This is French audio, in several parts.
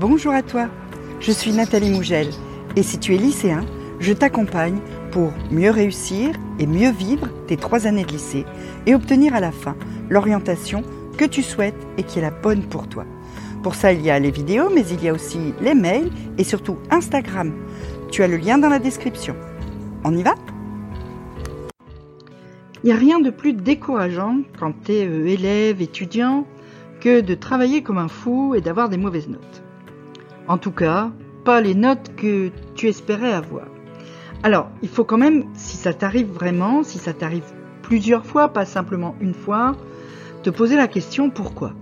Bonjour à toi, je suis Nathalie Mougel et si tu es lycéen, je t'accompagne pour mieux réussir et mieux vivre tes trois années de lycée et obtenir à la fin l'orientation que tu souhaites et qui est la bonne pour toi. Pour ça, il y a les vidéos, mais il y a aussi les mails et surtout Instagram. Tu as le lien dans la description. On y va? Il n'y a rien de plus décourageant quand tu es euh, élève, étudiant, que de travailler comme un fou et d'avoir des mauvaises notes. En tout cas, pas les notes que tu espérais avoir. Alors, il faut quand même, si ça t'arrive vraiment, si ça t'arrive plusieurs fois, pas simplement une fois, te poser la question pourquoi?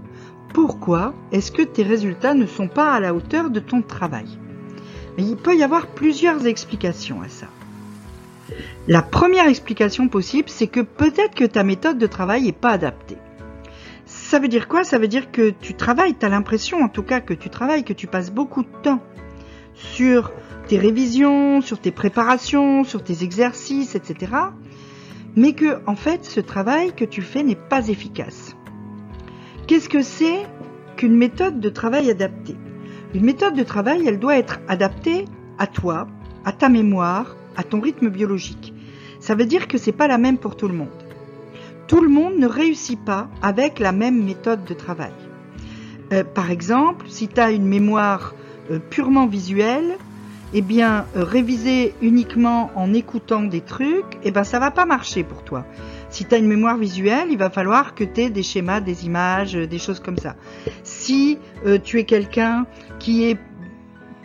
Pourquoi est-ce que tes résultats ne sont pas à la hauteur de ton travail? Il peut y avoir plusieurs explications à ça. La première explication possible, c'est que peut-être que ta méthode de travail n'est pas adaptée. Ça veut dire quoi? Ça veut dire que tu travailles, tu as l'impression en tout cas que tu travailles, que tu passes beaucoup de temps sur tes révisions, sur tes préparations, sur tes exercices, etc. Mais que, en fait, ce travail que tu fais n'est pas efficace. Qu'est-ce que c'est qu'une méthode de travail adaptée? Une méthode de travail, elle doit être adaptée à toi, à ta mémoire, à ton rythme biologique. Ça veut dire que c'est pas la même pour tout le monde. Tout le monde ne réussit pas avec la même méthode de travail. Euh, par exemple, si tu as une mémoire euh, purement visuelle, eh bien, euh, réviser uniquement en écoutant des trucs, eh ben, ça va pas marcher pour toi. Si tu as une mémoire visuelle, il va falloir que tu aies des schémas, des images, des choses comme ça. Si tu es quelqu'un qui est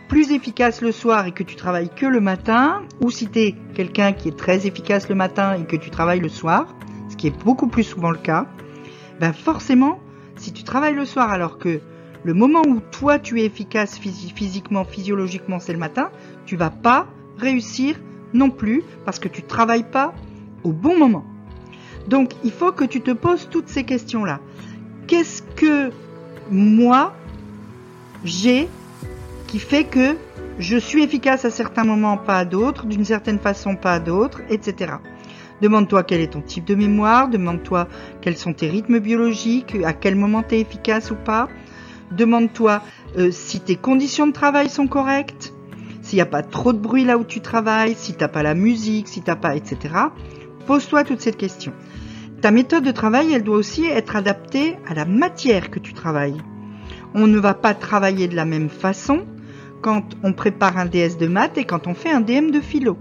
plus efficace le soir et que tu travailles que le matin, ou si tu es quelqu'un qui est très efficace le matin et que tu travailles le soir, qui est beaucoup plus souvent le cas, ben forcément, si tu travailles le soir alors que le moment où toi tu es efficace physiquement, physiologiquement, c'est le matin, tu vas pas réussir non plus parce que tu travailles pas au bon moment. Donc il faut que tu te poses toutes ces questions-là. Qu'est-ce que moi j'ai qui fait que je suis efficace à certains moments, pas à d'autres, d'une certaine façon, pas à d'autres, etc. Demande-toi quel est ton type de mémoire, demande-toi quels sont tes rythmes biologiques, à quel moment tu es efficace ou pas, Demande-toi euh, si tes conditions de travail sont correctes, s'il n'y a pas trop de bruit là où tu travailles, si t'as pas la musique, si t'as pas, etc. Pose-toi toutes ces questions. Ta méthode de travail, elle doit aussi être adaptée à la matière que tu travailles. On ne va pas travailler de la même façon quand on prépare un DS de maths et quand on fait un DM de philo.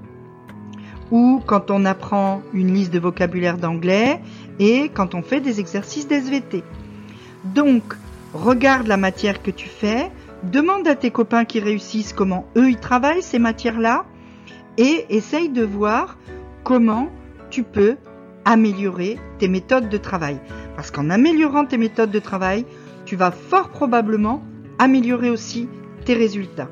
Ou quand on apprend une liste de vocabulaire d'anglais et quand on fait des exercices d'SVT. Donc, regarde la matière que tu fais, demande à tes copains qui réussissent comment eux ils travaillent ces matières-là et essaye de voir comment tu peux améliorer tes méthodes de travail. Parce qu'en améliorant tes méthodes de travail, tu vas fort probablement améliorer aussi tes résultats.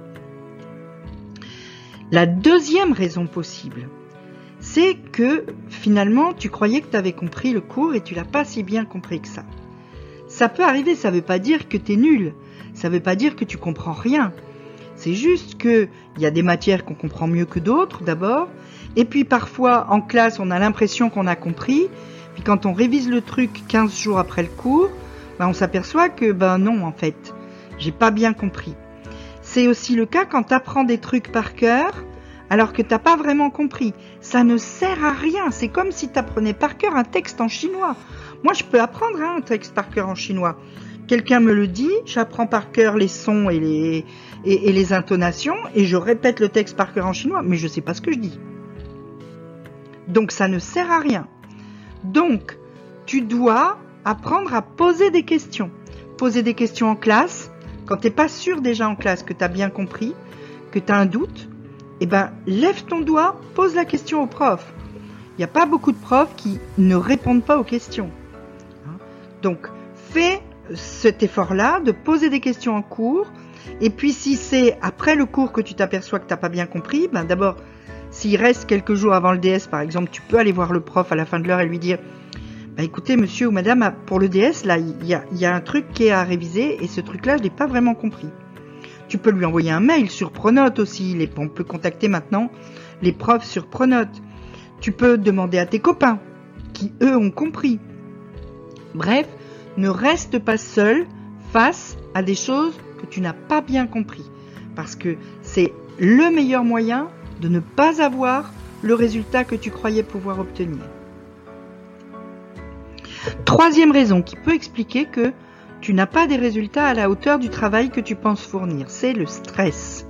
La deuxième raison possible, c'est que finalement tu croyais que tu avais compris le cours et tu l'as pas si bien compris que ça. Ça peut arriver, ça ne veut pas dire que tu es nul, ça ne veut pas dire que tu comprends rien. C'est juste qu'il y a des matières qu'on comprend mieux que d'autres d'abord, et puis parfois en classe on a l'impression qu'on a compris, puis quand on révise le truc 15 jours après le cours, ben on s'aperçoit que ben non en fait, j'ai pas bien compris. C'est aussi le cas quand tu apprends des trucs par cœur alors que t'as pas vraiment compris. Ça ne sert à rien. C'est comme si tu apprenais par cœur un texte en chinois. Moi, je peux apprendre hein, un texte par cœur en chinois. Quelqu'un me le dit, j'apprends par cœur les sons et les, et, les intonations, et je répète le texte par cœur en chinois, mais je ne sais pas ce que je dis. Donc ça ne sert à rien. Donc, tu dois apprendre à poser des questions. Poser des questions en classe. Quand tu n'es pas sûr déjà en classe que tu as bien compris, que tu as un doute, eh ben, lève ton doigt, pose la question au prof. Il n'y a pas beaucoup de profs qui ne répondent pas aux questions. Donc, fais cet effort-là de poser des questions en cours. Et puis, si c'est après le cours que tu t'aperçois que tu n'as pas bien compris, ben d'abord, s'il reste quelques jours avant le DS, par exemple, tu peux aller voir le prof à la fin de l'heure et lui dire bah, écoutez, monsieur ou madame, pour le DS, là, il y a, un truc qui est à réviser et ce truc-là, je l'ai pas vraiment compris. Tu peux lui envoyer un mail sur Pronote aussi. on peut contacter maintenant les profs sur Pronote. Tu peux demander à tes copains qui, eux, ont compris. Bref, ne reste pas seul face à des choses que tu n'as pas bien compris. Parce que c'est le meilleur moyen de ne pas avoir le résultat que tu croyais pouvoir obtenir. Troisième raison qui peut expliquer que tu n'as pas des résultats à la hauteur du travail que tu penses fournir, c'est le stress.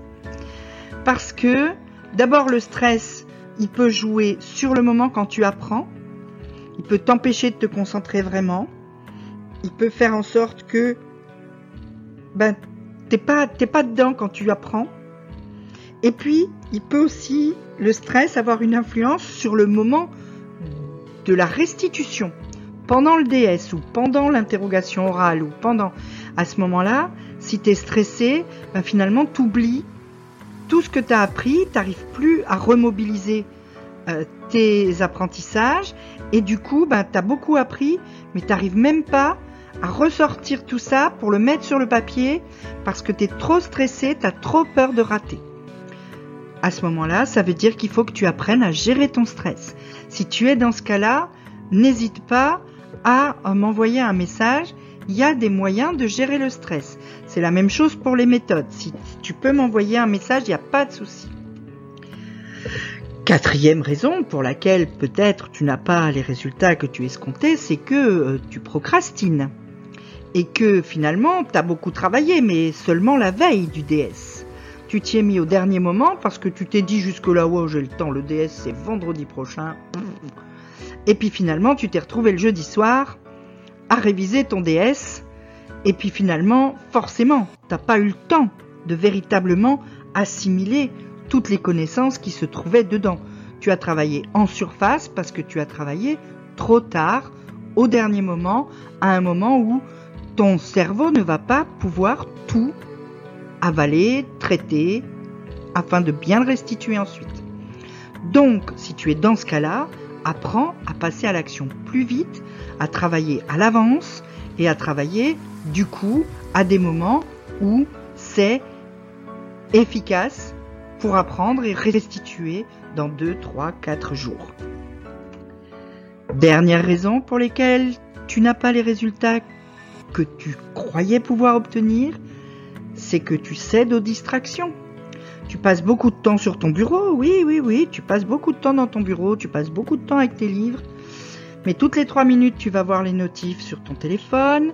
Parce que d'abord le stress, il peut jouer sur le moment quand tu apprends, il peut t'empêcher de te concentrer vraiment, il peut faire en sorte que ben t'es pas t'es pas dedans quand tu apprends. Et puis il peut aussi le stress avoir une influence sur le moment de la restitution pendant le DS ou pendant l'interrogation orale ou pendant à ce moment-là, si tu es stressé, ben finalement tu oublies tout ce que tu as appris, tu n'arrives plus à remobiliser euh, tes apprentissages et du coup, ben, tu as beaucoup appris, mais tu n'arrives même pas à ressortir tout ça pour le mettre sur le papier parce que tu es trop stressé, tu as trop peur de rater. À ce moment-là, ça veut dire qu'il faut que tu apprennes à gérer ton stress. Si tu es dans ce cas-là, n'hésite pas à m'envoyer un message. Il y a des moyens de gérer le stress. C'est la même chose pour les méthodes. Si tu peux m'envoyer un message, il n'y a pas de souci. Quatrième raison pour laquelle peut-être tu n'as pas les résultats que tu escomptais, c'est que euh, tu procrastines. Et que finalement, tu as beaucoup travaillé, mais seulement la veille du DS. Tu t'y es mis au dernier moment parce que tu t'es dit jusque là, oh, j'ai le temps, le DS c'est vendredi prochain. Et puis finalement, tu t'es retrouvé le jeudi soir à réviser ton DS. Et puis finalement, forcément, t'as pas eu le temps de véritablement assimiler toutes les connaissances qui se trouvaient dedans. Tu as travaillé en surface parce que tu as travaillé trop tard, au dernier moment, à un moment où ton cerveau ne va pas pouvoir tout avaler, traiter, afin de bien le restituer ensuite. Donc, si tu es dans ce cas-là, apprends à passer à l'action plus vite, à travailler à l'avance et à travailler du coup à des moments où c'est efficace pour apprendre et restituer dans 2, 3, 4 jours. Dernière raison pour laquelle tu n'as pas les résultats que tu croyais pouvoir obtenir, c'est que tu cèdes aux distractions. Tu passes beaucoup de temps sur ton bureau, oui, oui, oui, tu passes beaucoup de temps dans ton bureau, tu passes beaucoup de temps avec tes livres, mais toutes les trois minutes, tu vas voir les notifs sur ton téléphone,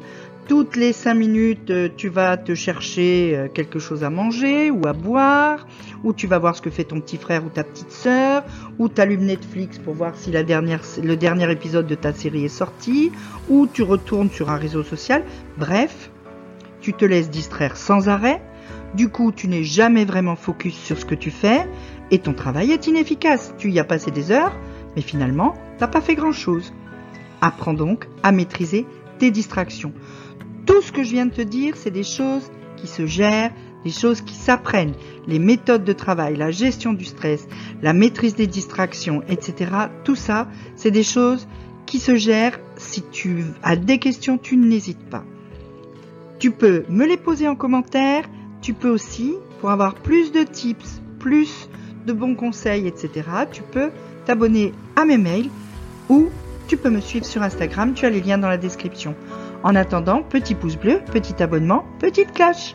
toutes les cinq minutes, euh, tu vas te chercher euh, quelque chose à manger ou à boire, ou tu vas voir ce que fait ton petit frère ou ta petite sœur, ou tu allumes Netflix pour voir si le dernier épisode de ta série est sorti, ou tu retournes sur un réseau social. Bref, tu te laisses distraire sans arrêt du coup, tu n'es jamais vraiment focus sur ce que tu fais et ton travail est inefficace. Tu y as passé des heures, mais finalement, t'as pas fait grand chose. Apprends donc à maîtriser tes distractions. Tout ce que je viens de te dire, c'est des choses qui se gèrent, des choses qui s'apprennent. Les méthodes de travail, la gestion du stress, la maîtrise des distractions, etc. Tout ça, c'est des choses qui se gèrent. Si tu as des questions, tu n'hésites pas. Tu peux me les poser en commentaire tu peux aussi, pour avoir plus de tips, plus de bons conseils, etc., tu peux t'abonner à mes mails ou tu peux me suivre sur Instagram, tu as les liens dans la description. En attendant, petit pouce bleu, petit abonnement, petite cloche.